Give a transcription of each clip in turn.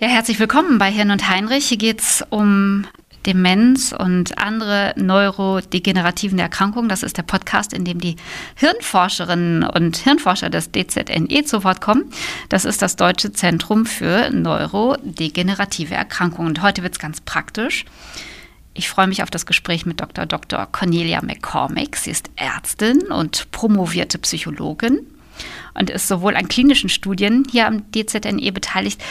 Ja, herzlich willkommen bei Hirn und Heinrich. Hier geht es um Demenz und andere neurodegenerativen Erkrankungen. Das ist der Podcast, in dem die Hirnforscherinnen und Hirnforscher des DZNE zu Wort kommen. Das ist das Deutsche Zentrum für neurodegenerative Erkrankungen. Und heute wird es ganz praktisch. Ich freue mich auf das Gespräch mit Dr. Dr. Cornelia McCormick. Sie ist Ärztin und promovierte Psychologin und ist sowohl an klinischen Studien hier am DZNE beteiligt,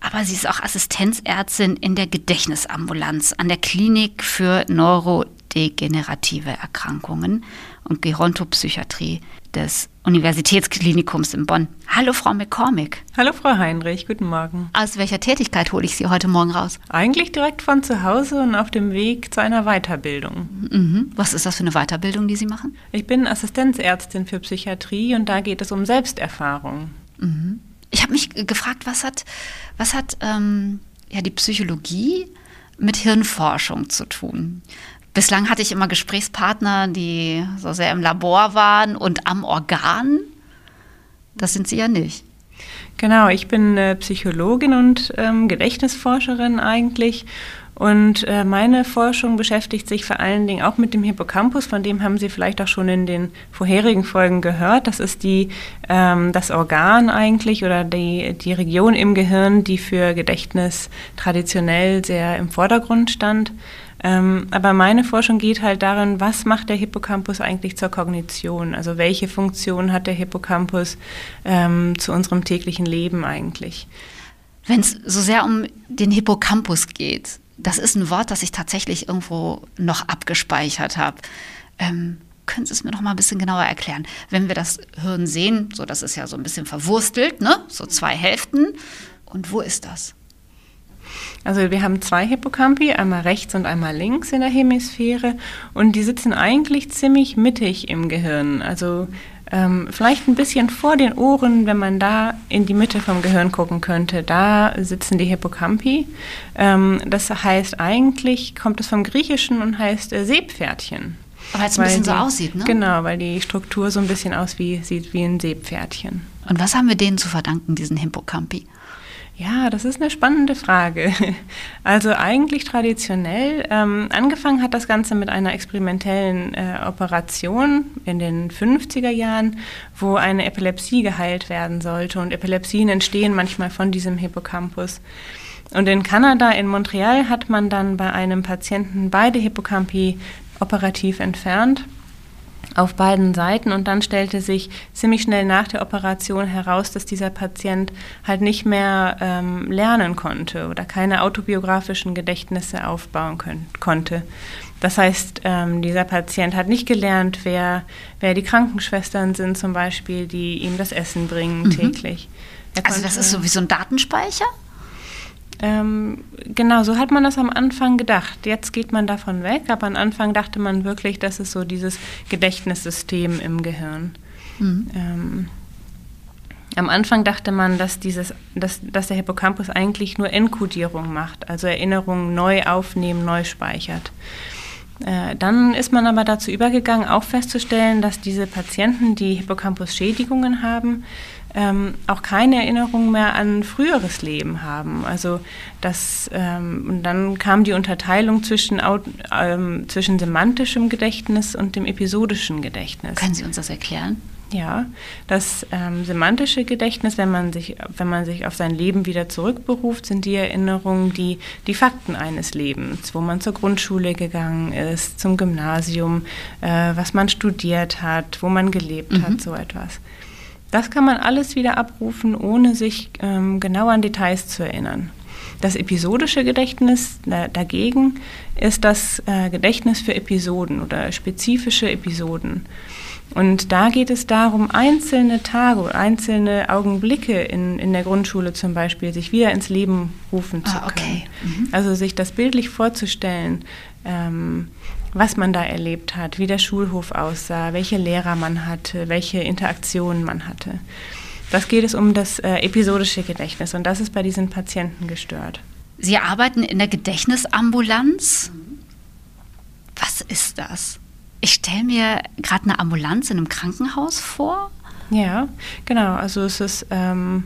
aber sie ist auch Assistenzärztin in der Gedächtnisambulanz an der Klinik für neurodegenerative Erkrankungen und Gerontopsychiatrie des Universitätsklinikums in Bonn. Hallo, Frau McCormick. Hallo, Frau Heinrich. Guten Morgen. Aus welcher Tätigkeit hole ich Sie heute Morgen raus? Eigentlich direkt von zu Hause und auf dem Weg zu einer Weiterbildung. Mhm. Was ist das für eine Weiterbildung, die Sie machen? Ich bin Assistenzärztin für Psychiatrie und da geht es um Selbsterfahrung. Mhm ich habe mich gefragt, was hat, was hat ähm, ja, die Psychologie mit Hirnforschung zu tun? Bislang hatte ich immer Gesprächspartner, die so sehr im Labor waren und am Organ. Das sind Sie ja nicht. Genau, ich bin äh, Psychologin und ähm, Gedächtnisforscherin eigentlich und äh, meine Forschung beschäftigt sich vor allen Dingen auch mit dem Hippocampus, von dem haben Sie vielleicht auch schon in den vorherigen Folgen gehört. Das ist die, ähm, das Organ eigentlich oder die, die Region im Gehirn, die für Gedächtnis traditionell sehr im Vordergrund stand. Ähm, aber meine Forschung geht halt darin, was macht der Hippocampus eigentlich zur Kognition? Also welche Funktion hat der Hippocampus ähm, zu unserem täglichen Leben eigentlich? Wenn es so sehr um den Hippocampus geht, das ist ein Wort, das ich tatsächlich irgendwo noch abgespeichert habe. Ähm, können Sie es mir noch mal ein bisschen genauer erklären? Wenn wir das Hirn sehen, so das ist ja so ein bisschen verwurstelt, ne? so zwei Hälften. Und wo ist das? Also wir haben zwei Hippocampi, einmal rechts und einmal links in der Hemisphäre und die sitzen eigentlich ziemlich mittig im Gehirn. Also ähm, vielleicht ein bisschen vor den Ohren, wenn man da in die Mitte vom Gehirn gucken könnte. Da sitzen die Hippocampi. Ähm, das heißt eigentlich, kommt es vom Griechischen und heißt äh, Seepferdchen. Aber es ein bisschen die, so aussieht, ne? Genau, weil die Struktur so ein bisschen aus wie, sieht wie ein Seepferdchen. Und was haben wir denen zu verdanken, diesen Hippocampi? Ja, das ist eine spannende Frage. Also eigentlich traditionell. Ähm, angefangen hat das Ganze mit einer experimentellen äh, Operation in den 50er Jahren, wo eine Epilepsie geheilt werden sollte. Und Epilepsien entstehen manchmal von diesem Hippocampus. Und in Kanada, in Montreal, hat man dann bei einem Patienten beide Hippocampi operativ entfernt auf beiden Seiten und dann stellte sich ziemlich schnell nach der Operation heraus, dass dieser Patient halt nicht mehr ähm, lernen konnte oder keine autobiografischen Gedächtnisse aufbauen können, konnte. Das heißt, ähm, dieser Patient hat nicht gelernt, wer, wer die Krankenschwestern sind zum Beispiel, die ihm das Essen bringen mhm. täglich. Also das ist so wie so ein Datenspeicher? Ähm, genau, so hat man das am Anfang gedacht. Jetzt geht man davon weg, aber am Anfang dachte man wirklich, das ist so dieses Gedächtnissystem im Gehirn. Mhm. Ähm, am Anfang dachte man, dass, dieses, dass, dass der Hippocampus eigentlich nur Enkodierung macht, also Erinnerungen neu aufnehmen, neu speichert. Äh, dann ist man aber dazu übergegangen, auch festzustellen, dass diese Patienten, die Hippocampus-Schädigungen haben, ähm, auch keine Erinnerung mehr an früheres Leben haben. Also das, ähm, und dann kam die Unterteilung zwischen, ähm, zwischen semantischem Gedächtnis und dem episodischen Gedächtnis. Können Sie uns das erklären? Ja, das ähm, semantische Gedächtnis, wenn man, sich, wenn man sich auf sein Leben wieder zurückberuft, sind die Erinnerungen, die, die Fakten eines Lebens, wo man zur Grundschule gegangen ist, zum Gymnasium, äh, was man studiert hat, wo man gelebt mhm. hat, so etwas. Das kann man alles wieder abrufen, ohne sich ähm, genau an Details zu erinnern. Das episodische Gedächtnis äh, dagegen ist das äh, Gedächtnis für Episoden oder spezifische Episoden. Und da geht es darum, einzelne Tage, einzelne Augenblicke in, in der Grundschule zum Beispiel, sich wieder ins Leben rufen zu ah, können. Mhm. Also sich das bildlich vorzustellen, ähm, was man da erlebt hat, wie der Schulhof aussah, welche Lehrer man hatte, welche Interaktionen man hatte. Das geht es um das äh, episodische Gedächtnis und das ist bei diesen Patienten gestört. Sie arbeiten in der Gedächtnisambulanz. Was ist das? Ich stelle mir gerade eine Ambulanz in einem Krankenhaus vor. Ja, genau. Also es ist ähm,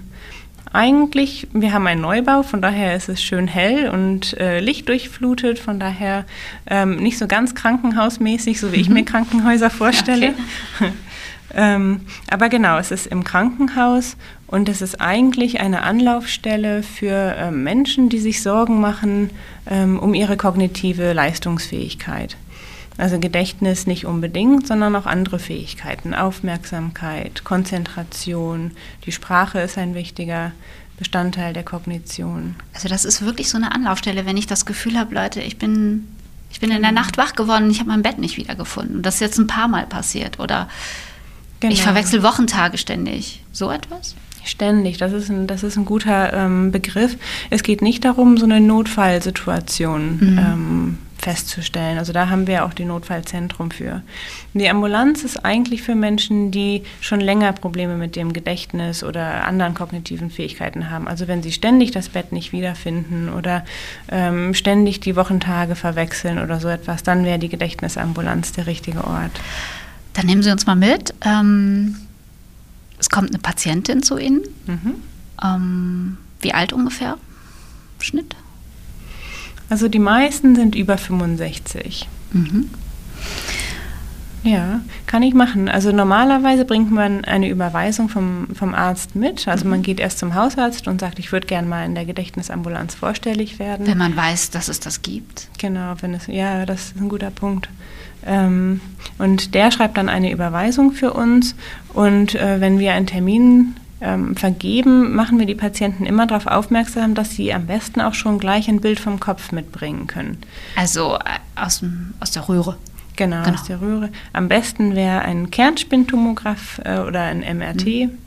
eigentlich, wir haben einen Neubau, von daher ist es schön hell und äh, lichtdurchflutet, von daher ähm, nicht so ganz krankenhausmäßig, so wie ich mir mhm. Krankenhäuser vorstelle. Okay. ähm, aber genau, es ist im Krankenhaus und es ist eigentlich eine Anlaufstelle für äh, Menschen, die sich Sorgen machen ähm, um ihre kognitive Leistungsfähigkeit. Also Gedächtnis nicht unbedingt, sondern auch andere Fähigkeiten. Aufmerksamkeit, Konzentration, die Sprache ist ein wichtiger Bestandteil der Kognition. Also das ist wirklich so eine Anlaufstelle, wenn ich das Gefühl habe, Leute, ich bin, ich bin in der Nacht wach geworden und ich habe mein Bett nicht wiedergefunden. Und das ist jetzt ein paar Mal passiert. Oder genau. ich verwechsel Wochentage ständig. So etwas? Ständig, das ist ein, das ist ein guter ähm, Begriff. Es geht nicht darum, so eine Notfallsituation mhm. ähm, festzustellen. Also da haben wir auch die Notfallzentrum für. Die Ambulanz ist eigentlich für Menschen, die schon länger Probleme mit dem Gedächtnis oder anderen kognitiven Fähigkeiten haben. Also wenn sie ständig das Bett nicht wiederfinden oder ähm, ständig die Wochentage verwechseln oder so etwas, dann wäre die Gedächtnisambulanz der richtige Ort. Dann nehmen Sie uns mal mit. Ähm, es kommt eine Patientin zu Ihnen. Mhm. Ähm, wie alt ungefähr? Schnitt? Also die meisten sind über 65. Mhm. Ja, kann ich machen. Also normalerweise bringt man eine Überweisung vom, vom Arzt mit. Also man mhm. geht erst zum Hausarzt und sagt, ich würde gerne mal in der Gedächtnisambulanz vorstellig werden. Wenn man weiß, dass es das gibt. Genau, wenn es, ja, das ist ein guter Punkt. Ähm, und der schreibt dann eine Überweisung für uns und äh, wenn wir einen Termin ähm, vergeben, machen wir die Patienten immer darauf aufmerksam, dass sie am besten auch schon gleich ein Bild vom Kopf mitbringen können. Also äh, aus, aus der Röhre. Genau, genau, aus der Röhre. Am besten wäre ein Kernspintomograff äh, oder ein MRT. Mhm.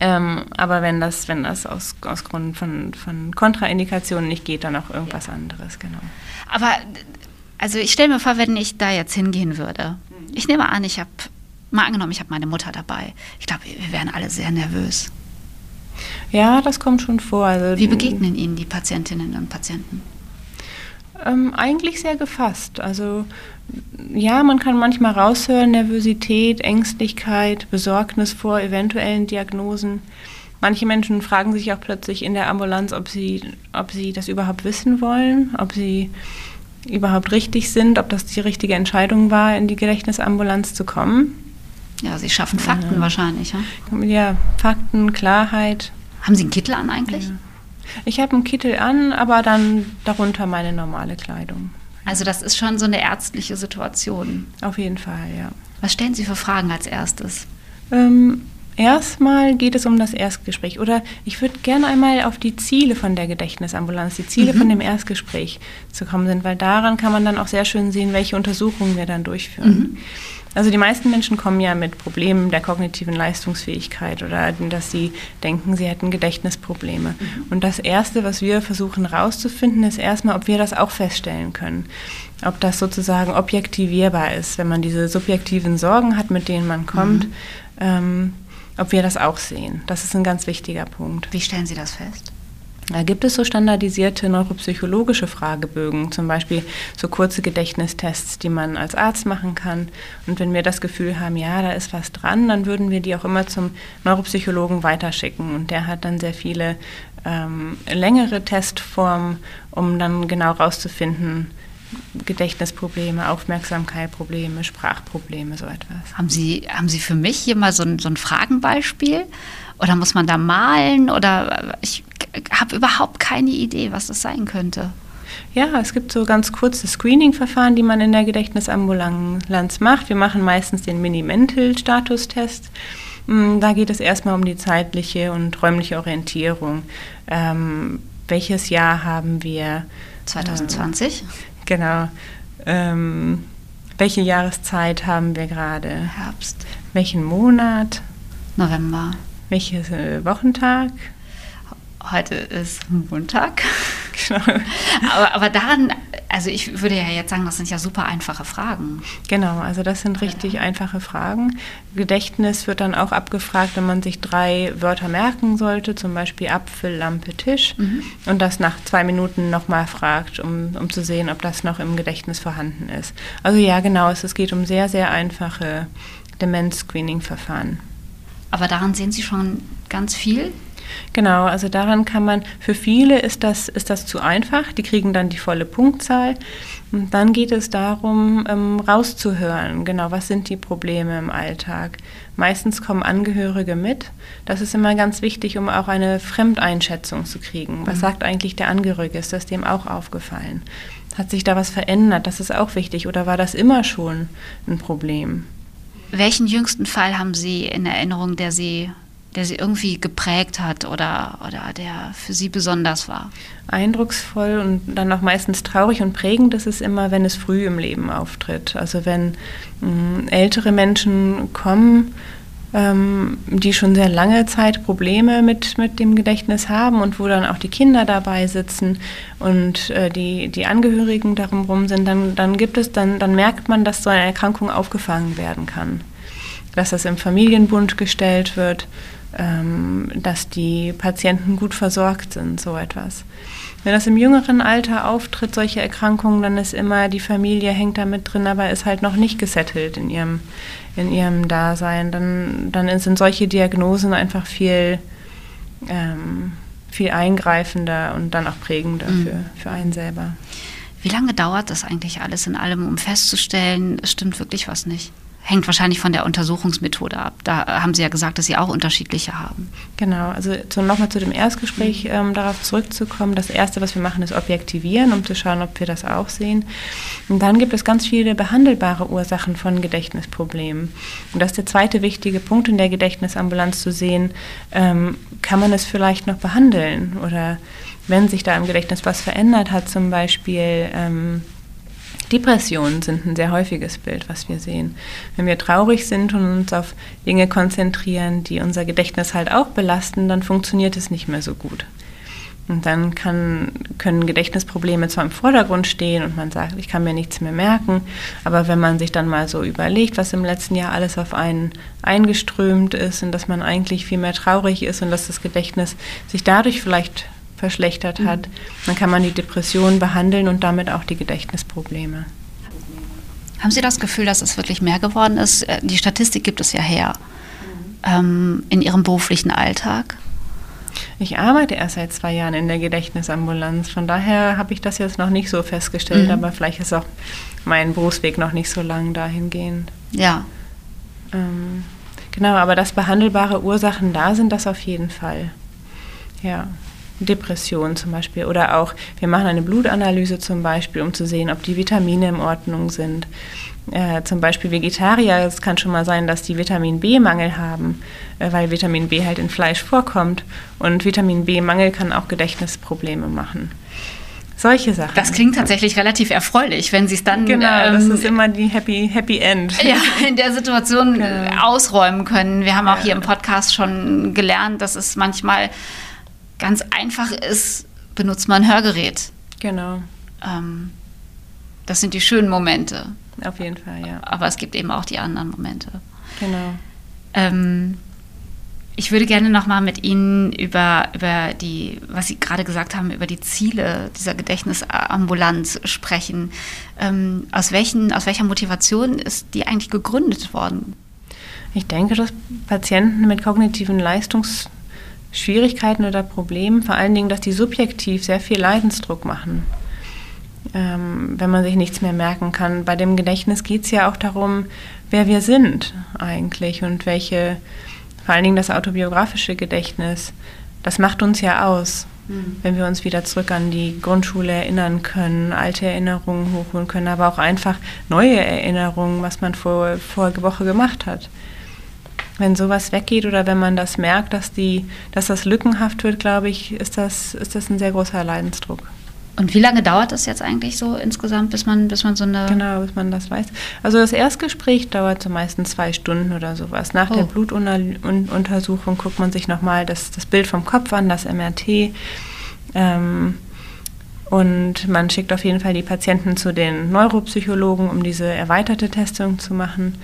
Ähm, aber wenn das, wenn das aus, aus Grund von, von Kontraindikationen nicht geht, dann auch irgendwas ja. anderes, genau. Aber also ich stelle mir vor, wenn ich da jetzt hingehen würde. Ich nehme an, ich habe Mal angenommen, ich habe meine Mutter dabei. Ich glaube, wir wären alle sehr nervös. Ja, das kommt schon vor. Also, Wie begegnen Ihnen die Patientinnen und Patienten? Ähm, eigentlich sehr gefasst. Also ja, man kann manchmal raushören, Nervosität, Ängstlichkeit, Besorgnis vor eventuellen Diagnosen. Manche Menschen fragen sich auch plötzlich in der Ambulanz, ob sie, ob sie das überhaupt wissen wollen, ob sie überhaupt richtig sind, ob das die richtige Entscheidung war, in die Gedächtnisambulanz zu kommen. Ja, Sie schaffen Fakten ja. wahrscheinlich. Ja? ja, Fakten, Klarheit. Haben Sie einen Kittel an eigentlich? Ja. Ich habe einen Kittel an, aber dann darunter meine normale Kleidung. Also das ist schon so eine ärztliche Situation. Auf jeden Fall, ja. Was stellen Sie für Fragen als erstes? Ähm, erstmal geht es um das Erstgespräch. Oder ich würde gerne einmal auf die Ziele von der Gedächtnisambulanz, die Ziele mhm. von dem Erstgespräch zu kommen sind, weil daran kann man dann auch sehr schön sehen, welche Untersuchungen wir dann durchführen. Mhm. Also die meisten Menschen kommen ja mit Problemen der kognitiven Leistungsfähigkeit oder dass sie denken, sie hätten Gedächtnisprobleme. Mhm. Und das Erste, was wir versuchen herauszufinden, ist erstmal, ob wir das auch feststellen können. Ob das sozusagen objektivierbar ist, wenn man diese subjektiven Sorgen hat, mit denen man kommt, mhm. ähm, ob wir das auch sehen. Das ist ein ganz wichtiger Punkt. Wie stellen Sie das fest? Da gibt es so standardisierte neuropsychologische Fragebögen, zum Beispiel so kurze Gedächtnistests, die man als Arzt machen kann. Und wenn wir das Gefühl haben, ja, da ist was dran, dann würden wir die auch immer zum Neuropsychologen weiterschicken. Und der hat dann sehr viele ähm, längere Testformen, um dann genau rauszufinden, Gedächtnisprobleme, Aufmerksamkeitsprobleme, Sprachprobleme, so etwas. Haben Sie, haben Sie für mich hier mal so ein, so ein Fragenbeispiel? Oder muss man da malen? Oder ich habe überhaupt keine Idee, was das sein könnte. Ja, es gibt so ganz kurze Screening-Verfahren, die man in der Gedächtnisambulanz macht. Wir machen meistens den Mini-Mental-Statustest. Mm, da geht es erstmal um die zeitliche und räumliche Orientierung. Ähm, welches Jahr haben wir? 2020. Ähm, genau. Ähm, welche Jahreszeit haben wir gerade? Herbst. Welchen Monat? November. Welchen äh, Wochentag? Heute ist Montag. Genau. aber, aber daran, also ich würde ja jetzt sagen, das sind ja super einfache Fragen. Genau, also das sind richtig ja. einfache Fragen. Gedächtnis wird dann auch abgefragt, wenn man sich drei Wörter merken sollte, zum Beispiel Apfel, Lampe, Tisch, mhm. und das nach zwei Minuten nochmal fragt, um, um zu sehen, ob das noch im Gedächtnis vorhanden ist. Also ja, genau, es, es geht um sehr, sehr einfache Demenz-Screening-Verfahren. Aber daran sehen Sie schon ganz viel? Genau, also daran kann man, für viele ist das, ist das zu einfach, die kriegen dann die volle Punktzahl. Und dann geht es darum, ähm, rauszuhören, genau, was sind die Probleme im Alltag. Meistens kommen Angehörige mit. Das ist immer ganz wichtig, um auch eine Fremdeinschätzung zu kriegen. Was mhm. sagt eigentlich der Angehörige? Ist das dem auch aufgefallen? Hat sich da was verändert? Das ist auch wichtig. Oder war das immer schon ein Problem? Welchen jüngsten Fall haben Sie in Erinnerung, der Sie der sie irgendwie geprägt hat oder, oder der für sie besonders war? Eindrucksvoll und dann auch meistens traurig und prägend ist es immer, wenn es früh im Leben auftritt. Also wenn mh, mm, ältere Menschen kommen, ähm, die schon sehr lange Zeit Probleme mit, mit dem Gedächtnis haben und wo dann auch die Kinder dabei sitzen und äh, die, die Angehörigen darum rum sind, dann, dann gibt es, dann, dann merkt man, dass so eine Erkrankung aufgefangen werden kann. Dass das im Familienbund gestellt wird dass die Patienten gut versorgt sind, so etwas. Wenn das im jüngeren Alter auftritt, solche Erkrankungen, dann ist immer die Familie hängt da mit drin, aber ist halt noch nicht gesettelt in ihrem, in ihrem Dasein. Dann, dann sind solche Diagnosen einfach viel, ähm, viel eingreifender und dann auch prägender mhm. für, für einen selber. Wie lange dauert das eigentlich alles in allem, um festzustellen, es stimmt wirklich was nicht? Hängt wahrscheinlich von der Untersuchungsmethode ab. Da haben Sie ja gesagt, dass Sie auch unterschiedliche haben. Genau, also nochmal zu dem Erstgespräch mhm. ähm, darauf zurückzukommen. Das Erste, was wir machen, ist objektivieren, um zu schauen, ob wir das auch sehen. Und dann gibt es ganz viele behandelbare Ursachen von Gedächtnisproblemen. Und das ist der zweite wichtige Punkt in der Gedächtnisambulanz zu sehen, ähm, kann man es vielleicht noch behandeln oder wenn sich da im Gedächtnis was verändert hat, zum Beispiel ähm, Depressionen sind ein sehr häufiges Bild, was wir sehen. Wenn wir traurig sind und uns auf Dinge konzentrieren, die unser Gedächtnis halt auch belasten, dann funktioniert es nicht mehr so gut. Und dann kann, können Gedächtnisprobleme zwar im Vordergrund stehen und man sagt, ich kann mir nichts mehr merken, aber wenn man sich dann mal so überlegt, was im letzten Jahr alles auf einen eingeströmt ist und dass man eigentlich viel mehr traurig ist und dass das Gedächtnis sich dadurch vielleicht verschlechtert hat, mhm. dann kann man die Depression behandeln und damit auch die Gedächtnisprobleme. Haben Sie das Gefühl, dass es wirklich mehr geworden ist? Äh, die Statistik gibt es ja her. Ähm, in Ihrem beruflichen Alltag? Ich arbeite erst seit zwei Jahren in der Gedächtnisambulanz. Von daher habe ich das jetzt noch nicht so festgestellt, mhm. aber vielleicht ist auch mein Berufsweg noch nicht so lang dahingehend. Ja. Ähm, genau, aber dass behandelbare Ursachen da sind, das auf jeden Fall. Ja. Depression zum Beispiel oder auch wir machen eine Blutanalyse zum Beispiel, um zu sehen, ob die Vitamine in Ordnung sind. Äh, zum Beispiel Vegetarier, es kann schon mal sein, dass die Vitamin B-Mangel haben, äh, weil Vitamin B halt in Fleisch vorkommt und Vitamin B-Mangel kann auch Gedächtnisprobleme machen. Solche Sachen. Das klingt tatsächlich relativ erfreulich, wenn Sie es dann. Genau, ähm, das ist immer die Happy, Happy End. Ja, in der Situation genau. ausräumen können. Wir haben auch ja. hier im Podcast schon gelernt, dass es manchmal ganz einfach ist, benutzt man ein Hörgerät. Genau. Ähm, das sind die schönen Momente. Auf jeden Fall, ja. Aber es gibt eben auch die anderen Momente. Genau. Ähm, Ich würde gerne nochmal mit Ihnen über, über die, was Sie gerade gesagt haben, über die Ziele dieser Gedächtnisambulanz sprechen. Ähm, aus, welchen, aus welcher Motivation ist die eigentlich gegründet worden? Ich denke, dass Patienten mit kognitiven Leistungsschwierigkeiten oder Problemen, vor allen Dingen, dass die subjektiv sehr viel Leidensdruck machen, ähm, wenn man sich nichts mehr merken kann. Bei dem Gedächtnis geht es ja auch darum, wer wir sind eigentlich und welche, vor allen Dingen das autobiografische Gedächtnis, das macht uns ja aus. Mhm. Wenn wir uns wieder zurück an die Grundschule erinnern können, alte Erinnerungen hochholen können, aber auch einfach neue Erinnerungen, was man vor, vorige Woche gemacht hat wenn sowas weggeht oder wenn man das merkt, dass, die, dass das lückenhaft wird, glaube ich, ist das, ist das ein sehr großer Leidensdruck. Und wie lange dauert das jetzt eigentlich so insgesamt, bis man, bis man so eine. Genau, bis man das weiß. Also das Erstgespräch dauert so meistens zwei Stunden oder sowas. Nach oh. der Blutuntersuchung guckt man sich nochmal das, das Bild vom Kopf an, das MRT. Ähm, und man schickt auf jeden Fall die Patienten zu den Neuropsychologen, um diese erweiterte Testung zu machen.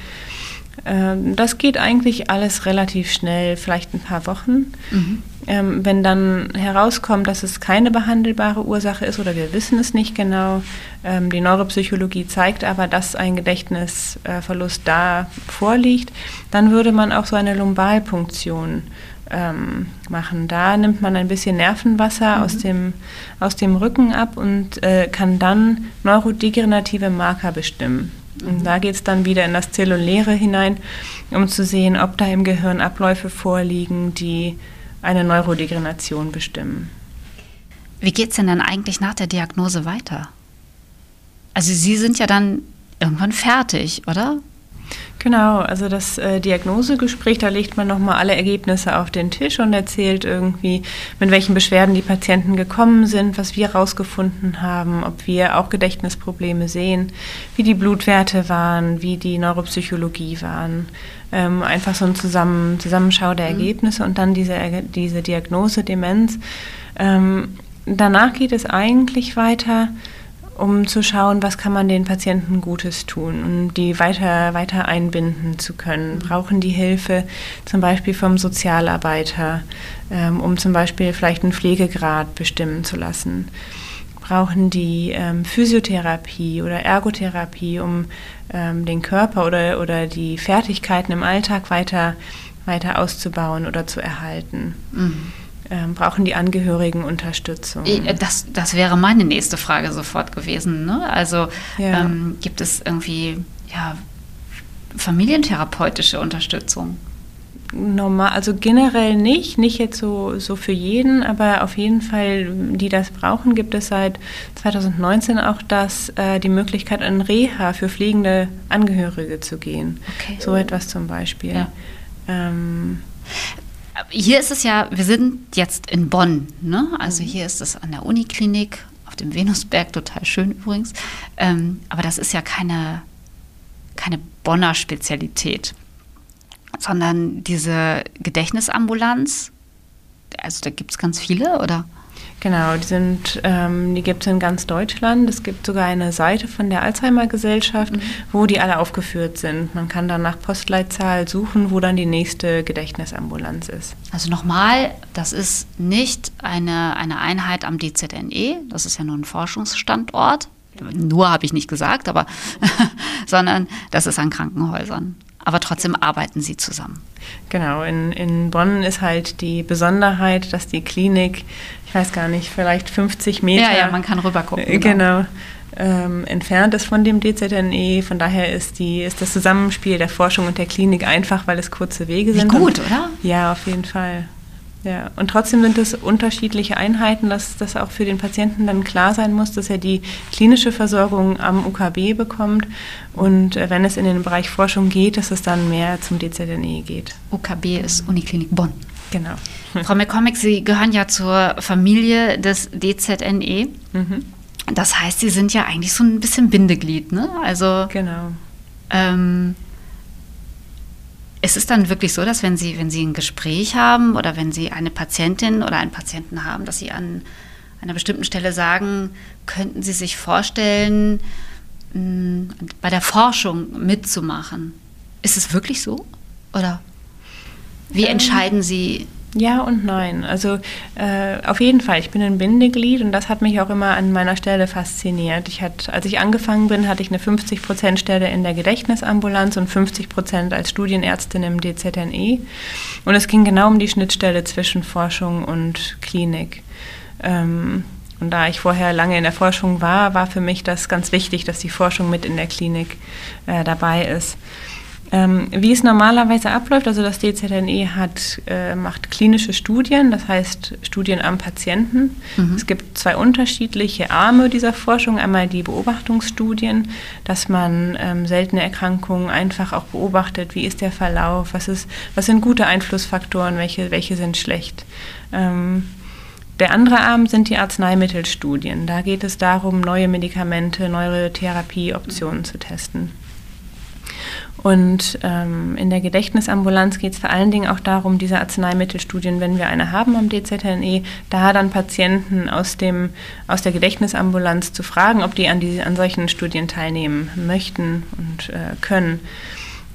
Ähm, das geht eigentlich alles relativ schnell, vielleicht ein paar Wochen. Mhm. Ähm, wenn dann herauskommt, dass es keine behandelbare Ursache ist oder wir wissen es nicht genau, ähm, die Neuropsychologie zeigt aber, dass ein Gedächtnisverlust da vorliegt, dann würde man auch so eine Lumbalpunktion ähm, machen. Da nimmt man ein bisschen Nervenwasser mhm. aus, dem, aus dem Rücken ab und äh, kann dann neurodegenerative Marker bestimmen. Und da geht es dann wieder in das Zelluläre hinein, um zu sehen, ob da im Gehirn Abläufe vorliegen, die eine Neurodegeneration bestimmen. Wie geht es denn dann eigentlich nach der Diagnose weiter? Also Sie sind ja dann irgendwann fertig, oder? Genau, also das äh, Diagnosegespräch, da legt man nochmal alle Ergebnisse auf den Tisch und erzählt irgendwie, mit welchen Beschwerden die Patienten gekommen sind, was wir herausgefunden haben, ob wir auch Gedächtnisprobleme sehen, wie die Blutwerte waren, wie die Neuropsychologie waren. Ähm, einfach so ein Zusammen Zusammenschau der mhm. Ergebnisse und dann diese, diese Diagnose Demenz. Ähm, danach geht es eigentlich weiter um zu schauen, was kann man den Patienten Gutes tun, um die weiter, weiter einbinden zu können. Brauchen die Hilfe zum Beispiel vom Sozialarbeiter, ähm, um zum Beispiel vielleicht einen Pflegegrad bestimmen zu lassen? Brauchen die ähm, Physiotherapie oder Ergotherapie, um ähm, den Körper oder, oder die Fertigkeiten im Alltag weiter, weiter auszubauen oder zu erhalten? Mhm ähm, brauchen die Angehörigen Unterstützung? Äh, das, das wäre meine nächste Frage sofort gewesen. Ne? Also ja. ähm, gibt es irgendwie ja, familientherapeutische Unterstützung? Normal, also generell nicht, nicht jetzt so, so für jeden, aber auf jeden Fall, die das brauchen, gibt es seit 2019 auch das, äh, die Möglichkeit, in Reha für fliegende Angehörige zu gehen. Okay. So etwas zum Beispiel. Ja. Ähm, hier ist es ja, wir sind jetzt in Bonn, ne? Also mhm. hier ist es an der Uniklinik auf dem Venusberg, total schön übrigens. Ähm, aber das ist ja keine, keine Bonner Spezialität, sondern diese Gedächtnisambulanz. Also da gibt es ganz viele, oder? Genau, die, sind, ähm, die gibt es in ganz Deutschland. Es gibt sogar eine Seite von der Alzheimer-Gesellschaft, mhm. wo die alle aufgeführt sind. Man kann dann nach Postleitzahl suchen, wo dann die nächste Gedächtnisambulanz ist. Also nochmal, das ist nicht eine, eine Einheit am DZNE, das ist ja nur ein Forschungsstandort. Nur habe ich nicht gesagt, aber sondern das ist an Krankenhäusern aber trotzdem arbeiten sie zusammen. Genau, in, in Bonn ist halt die Besonderheit, dass die Klinik, ich weiß gar nicht, vielleicht 50 Meter. Ja, ja, man kann rüber gucken. Äh, genau. Ähm, entfernt ist von dem DZNE. Von daher ist, die, ist das Zusammenspiel der Forschung und der Klinik einfach, weil es kurze Wege sind. Wie gut, und, oder? Ja, auf jeden Fall. Ja, und trotzdem sind es unterschiedliche Einheiten, dass das auch für den Patienten dann klar sein muss, dass er die klinische Versorgung am UKB bekommt und äh, wenn es in den Bereich Forschung geht, dass es dann mehr zum DZNE geht. UKB ist Uniklinik Bonn. Genau. Frau McCormick, Sie gehören ja zur Familie des DZNE. Mhm. Das heißt, Sie sind ja eigentlich so ein bisschen Bindeglied, ne? Also genau. Ähm, ist es dann wirklich so, dass wenn Sie, wenn Sie ein Gespräch haben oder wenn Sie eine Patientin oder einen Patienten haben, dass Sie an einer bestimmten Stelle sagen, könnten Sie sich vorstellen, bei der Forschung mitzumachen? Ist es wirklich so? Oder? Wie ähm, entscheiden Sie ja und nein. Also äh, auf jeden Fall, ich bin ein Bindeglied und das hat mich auch immer an meiner Stelle fasziniert. Ich hatte, als ich angefangen bin, hatte ich eine 50% Stelle in der Gedächtnisambulanz und 50% als Studienärztin im DZNE. Und es ging genau um die Schnittstelle zwischen Forschung und Klinik. Ähm, und da ich vorher lange in der Forschung war, war für mich das ganz wichtig, dass die Forschung mit in der Klinik äh, dabei ist. Ähm, wie es normalerweise abläuft, also das DZNE hat, äh, macht klinische Studien, das heißt Studien am Patienten. Mhm. Es gibt zwei unterschiedliche Arme dieser Forschung. Einmal die Beobachtungsstudien, dass man ähm, seltene Erkrankungen einfach auch beobachtet, wie ist der Verlauf, was, ist, was sind gute Einflussfaktoren, welche, welche sind schlecht. Ähm, der andere Arm sind die Arzneimittelstudien. Da geht es darum, neue Medikamente, neue Therapieoptionen zu testen. Und ähm, in der Gedächtnisambulanz geht es vor allen Dingen auch darum, diese Arzneimittelstudien, wenn wir eine haben am DZNE, da dann Patienten aus, dem, aus der Gedächtnisambulanz zu fragen, ob die an, die, an solchen Studien teilnehmen möchten und äh, können.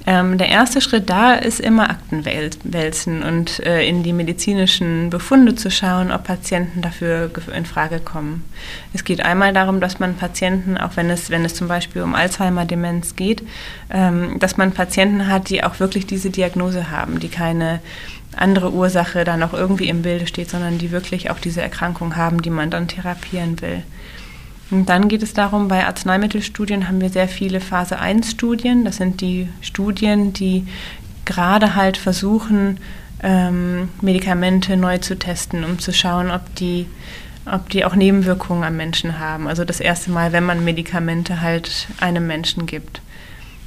Ähm, der erste Schritt da ist immer Akten wälzen und äh, in die medizinischen Befunde zu schauen, ob Patienten dafür in Frage kommen. Es geht einmal darum, dass man Patienten, auch wenn es, wenn es zum Beispiel um Alzheimer-Demenz geht, ähm, dass man Patienten hat, die auch wirklich diese Diagnose haben, die keine andere Ursache da noch irgendwie im Bilde steht, sondern die wirklich auch diese Erkrankung haben, die man dann therapieren will. Und dann geht es darum, bei Arzneimittelstudien haben wir sehr viele Phase 1 Studien. Das sind die Studien, die gerade halt versuchen, ähm, Medikamente neu zu testen, um zu schauen, ob die, ob die auch Nebenwirkungen am Menschen haben. Also das erste Mal, wenn man Medikamente halt einem Menschen gibt.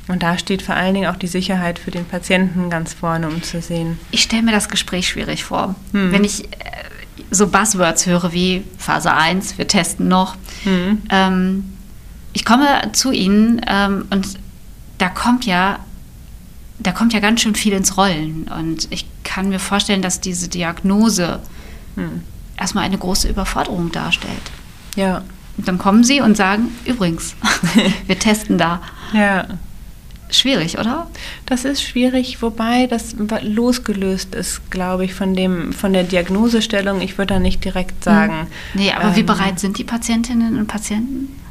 Und da steht vor allen Dingen auch die Sicherheit für den Patienten ganz vorne, um zu sehen. Ich stelle mir das Gespräch schwierig vor. Hm. Wenn ich äh, so Buzzwords höre wie Phase 1, wir testen noch. Mhm. Ähm, ich komme zu Ihnen ähm, und da kommt ja, da kommt ja ganz schön viel ins Rollen. Und ich kann mir vorstellen, dass diese Diagnose mhm. erstmal eine große Überforderung darstellt. Ja. Und dann kommen Sie und sagen, übrigens, wir testen da. Ja schwierig, oder? Das ist schwierig, wobei das losgelöst ist, glaube ich, von, dem, von der Diagnosestellung. Ich würde da nicht direkt sagen. Hm. Nee, aber ähm, wie bereit sind die Patientinnen und Patienten?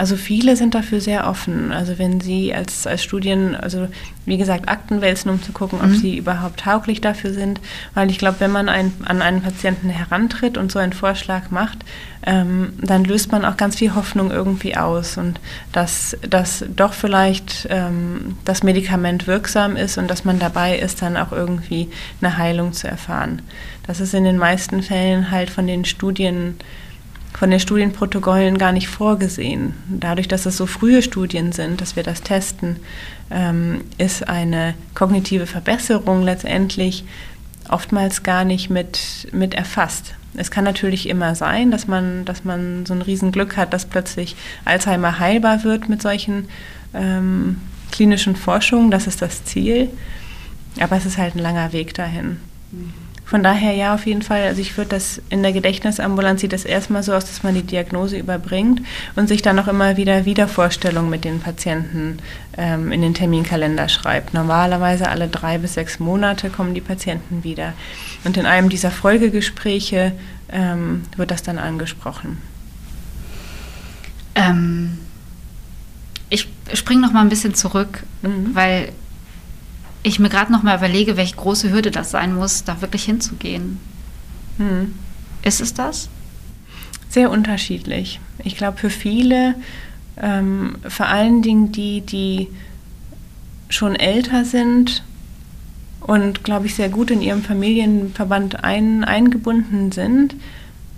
Also viele sind dafür sehr offen. Also wenn sie als, als Studien, also wie gesagt, Akten wälzen, um zu gucken, ob mhm. sie überhaupt tauglich dafür sind. Weil ich glaube, wenn man ein, an einen Patienten herantritt und so einen Vorschlag macht, ähm, dann löst man auch ganz viel Hoffnung irgendwie aus und dass, dass doch vielleicht ähm, das Medikament wirksam ist und dass man dabei ist, dann auch irgendwie eine Heilung zu erfahren. Das ist in den meisten Fällen halt von den Studien von den Studienprotokollen gar nicht vorgesehen. Dadurch, dass es so frühe Studien sind, dass wir das testen, ähm, ist eine kognitive Verbesserung letztendlich oftmals gar nicht mit, mit erfasst. Es kann natürlich immer sein, dass man, dass man so ein Riesenglück hat, dass plötzlich Alzheimer heilbar wird mit solchen ähm, klinischen Forschungen. Das ist das Ziel. Aber es ist halt ein langer Weg dahin. Mhm. Von daher ja, auf jeden Fall. Also ich würde das in der Gedächtnisambulanz sieht das erstmal so aus, dass man die Diagnose überbringt und sich dann auch immer wieder Wiedervorstellungen mit den Patienten ähm, in den Terminkalender schreibt. Normalerweise alle drei bis sechs Monate kommen die Patienten wieder. Und in einem dieser Folgegespräche ähm, wird das dann angesprochen. Ähm, ich springe noch mal ein bisschen zurück, mhm. weil ich mir gerade noch mal überlege, welche große Hürde das sein muss, da wirklich hinzugehen. Hm. Ist es das? Sehr unterschiedlich. Ich glaube, für viele, ähm, vor allen Dingen die, die schon älter sind und, glaube ich, sehr gut in ihrem Familienverband ein, eingebunden sind,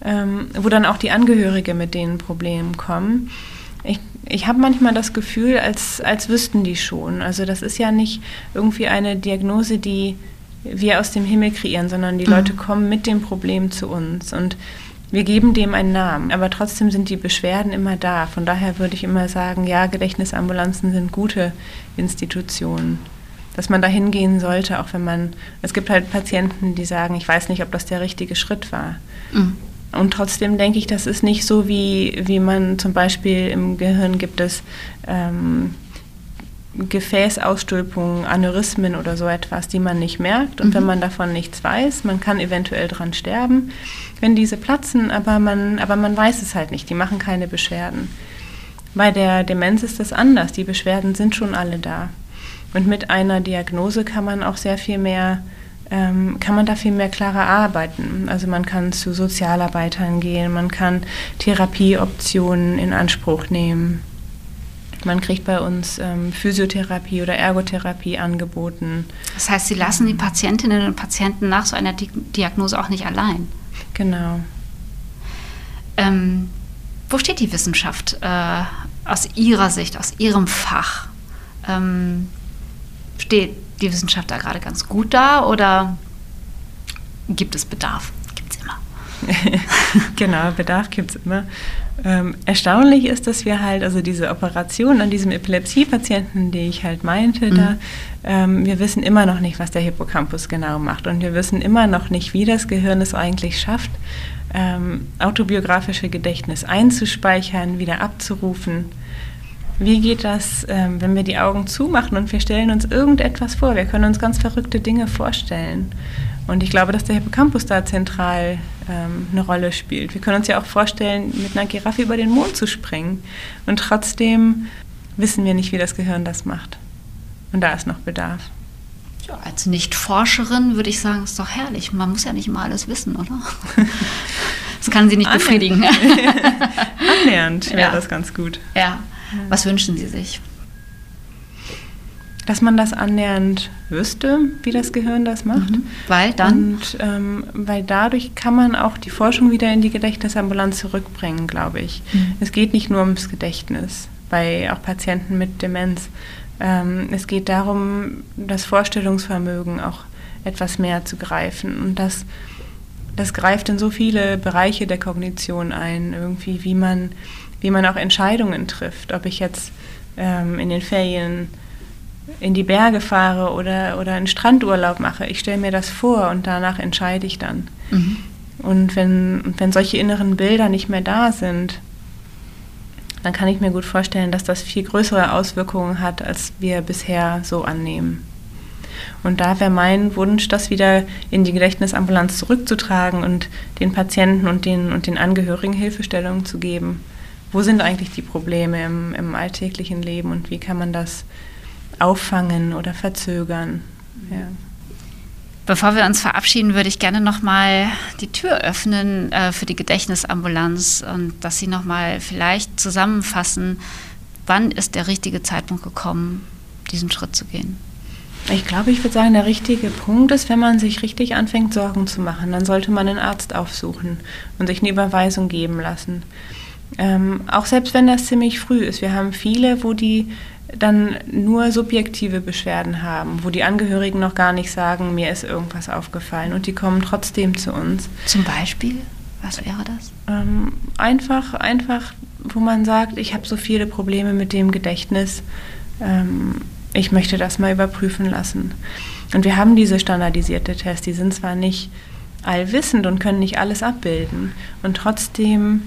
ähm, wo dann auch die Angehörige mit den Problemen kommen. Ich ich habe manchmal das Gefühl, als, als wüssten die schon. Also das ist ja nicht irgendwie eine Diagnose, die wir aus dem Himmel kreieren, sondern die mhm. Leute kommen mit dem Problem zu uns und wir geben dem einen Namen, aber trotzdem sind die Beschwerden immer da. Von daher würde ich immer sagen, ja, Gedächtnisambulanzen sind gute Institutionen. Dass man da hingehen sollte, auch wenn man, es gibt halt Patienten, die sagen, ich weiß nicht, ob das der richtige Schritt war. Mhm. Und trotzdem denke ich, das ist nicht so, wie, wie man zum Beispiel im Gehirn gibt es ähm, Gefäßausstülpungen, Aneurysmen oder so etwas, die man nicht merkt. Und mhm. wenn man davon nichts weiß, man kann eventuell dran sterben, wenn diese platzen, aber man, aber man weiß es halt nicht. Die machen keine Beschwerden. Bei der Demenz ist das anders. Die Beschwerden sind schon alle da. Und mit einer Diagnose kann man auch sehr viel mehr, ähm, kann man da viel mehr klarer arbeiten. Also man kann zu Sozialarbeitern gehen, man kann Therapieoptionen in Anspruch nehmen. Man kriegt bei uns ähm, Physiotherapie oder Ergotherapie angeboten. Das heißt, Sie lassen die Patientinnen und Patienten nach so einer Di Diagnose auch nicht allein. Genau. Ähm, wo steht die Wissenschaft äh, aus Ihrer Sicht, aus Ihrem Fach? Ähm, steht die Wissenschaft da gerade ganz gut da oder gibt es Bedarf? Gibt es immer. genau, Bedarf gibt es immer. Ähm, erstaunlich ist, dass wir halt, also diese Operation an diesem Epilepsie-Patienten, die ich halt meinte, mhm. da, ähm, wir wissen immer noch nicht, was der Hippocampus genau macht. Und wir wissen immer noch nicht, wie das Gehirn es eigentlich schafft, ähm, autobiografische Gedächtnis einzuspeichern, wieder abzurufen. Wie geht das, ähm, wenn wir die Augen zumachen und wir stellen uns irgendetwas vor? Wir können uns ganz verrückte Dinge vorstellen. Und ich glaube, dass der Hippocampus da zentral ähm, eine Rolle spielt. Wir können uns ja auch vorstellen, mit einer Giraffe über den Mond zu springen. Und trotzdem wissen wir nicht, wie das Gehirn das macht. Und da ist noch Bedarf. Ja, als Nicht-Forscherin würde ich sagen, ist doch herrlich. Man muss ja nicht immer alles wissen, oder? Das kann sie nicht befriedigen. Annähernd wäre ja. das ganz gut. Ja. Was wünschen Sie sich? dass man das annähernd wüsste, wie das Gehirn das macht. Mhm. Weil dann? Und ähm, weil dadurch kann man auch die Forschung wieder in die Gedächtnisambulanz zurückbringen, glaube ich. Mhm. Es geht nicht nur ums Gedächtnis, bei auch Patienten mit Demenz. Ähm, es geht darum, das Vorstellungsvermögen auch etwas mehr zu greifen. Und das, das greift in so viele Bereiche der Kognition ein, irgendwie, wie man, wie man auch Entscheidungen trifft. Ob ich jetzt ähm, in den Ferien in die Berge fahre oder, oder einen Strandurlaub mache. Ich stelle mir das vor und danach entscheide ich dann. Mhm. Und wenn, wenn solche inneren Bilder nicht mehr da sind, dann kann ich mir gut vorstellen, dass das viel größere Auswirkungen hat, als wir bisher so annehmen. Und da wäre mein Wunsch, das wieder in die Gedächtnisambulanz zurückzutragen und den Patienten und den, und den Angehörigen Hilfestellung zu geben. Wo sind eigentlich die Probleme im, im alltäglichen Leben und wie kann man das auffangen oder verzögern. Ja. Bevor wir uns verabschieden, würde ich gerne nochmal die Tür öffnen äh, für die Gedächtnisambulanz und dass Sie nochmal vielleicht zusammenfassen, wann ist der richtige Zeitpunkt gekommen, diesen Schritt zu gehen? Ich glaube, ich würde sagen, der richtige Punkt ist, wenn man sich richtig anfängt, Sorgen zu machen. Dann sollte man einen Arzt aufsuchen und sich eine Überweisung geben lassen. Ähm, auch selbst wenn das ziemlich früh ist. Wir haben viele, wo die dann nur subjektive Beschwerden haben, wo die Angehörigen noch gar nicht sagen, mir ist irgendwas aufgefallen und die kommen trotzdem zu uns. Zum Beispiel? Was wäre das? Ähm, einfach, einfach, wo man sagt, ich habe so viele Probleme mit dem Gedächtnis, ähm, ich möchte das mal überprüfen lassen. Und wir haben diese standardisierte Tests, die sind zwar nicht allwissend und können nicht alles abbilden und trotzdem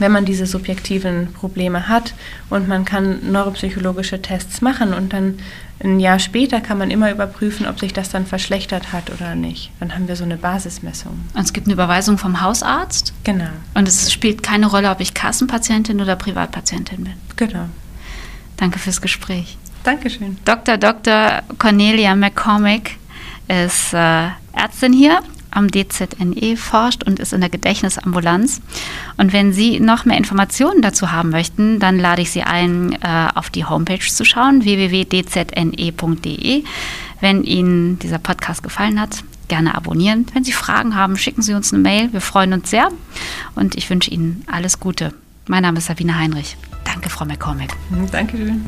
wenn man diese subjektiven Probleme hat und man kann neuropsychologische Tests machen und dann ein Jahr später kann man immer überprüfen, ob sich das dann verschlechtert hat oder nicht. Dann haben wir so eine Basismessung. Und es gibt eine Überweisung vom Hausarzt? Genau. Und es spielt keine Rolle, ob ich Kassenpatientin oder Privatpatientin bin? Genau. Danke fürs Gespräch. Dankeschön. Dr. Dr. Cornelia McCormick ist äh, Ärztin hier am DZNE forscht und ist in der Gedächtnisambulanz. Und wenn Sie noch mehr Informationen dazu haben möchten, dann lade ich Sie ein, äh, auf die Homepage zu schauen, www.dzne.de. Wenn Ihnen dieser Podcast gefallen hat, gerne abonnieren. Wenn Sie Fragen haben, schicken Sie uns eine Mail. Wir freuen uns sehr und ich wünsche Ihnen alles Gute. Mein Name ist Sabine Heinrich. Danke, Frau McCormick. Dankeschön.